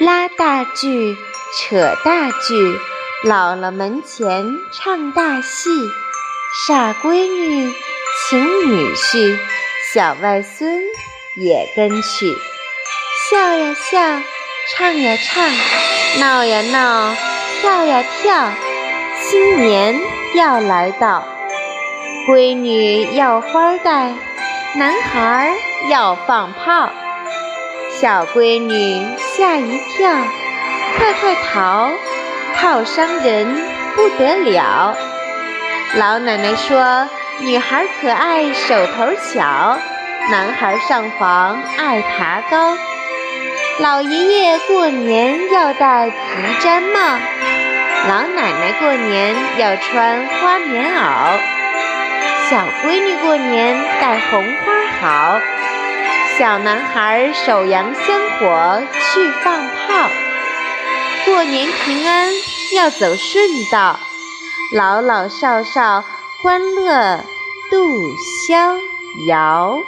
拉大锯，扯大锯，姥姥门前唱大戏，傻闺女请女婿，小外孙也跟去，笑呀笑，唱呀唱，闹呀闹，跳呀跳，新年要来到，闺女要花戴，男孩要放炮。小闺女吓一跳，快快逃！炮伤人不得了。老奶奶说：“女孩可爱手头巧，男孩上房爱爬高。”老爷爷过年要戴皮毡帽，老奶奶过年要穿花棉袄。小闺女过年戴红花好。小男孩手扬香火去放炮，过年平安要走顺道，老老少少欢乐度逍遥。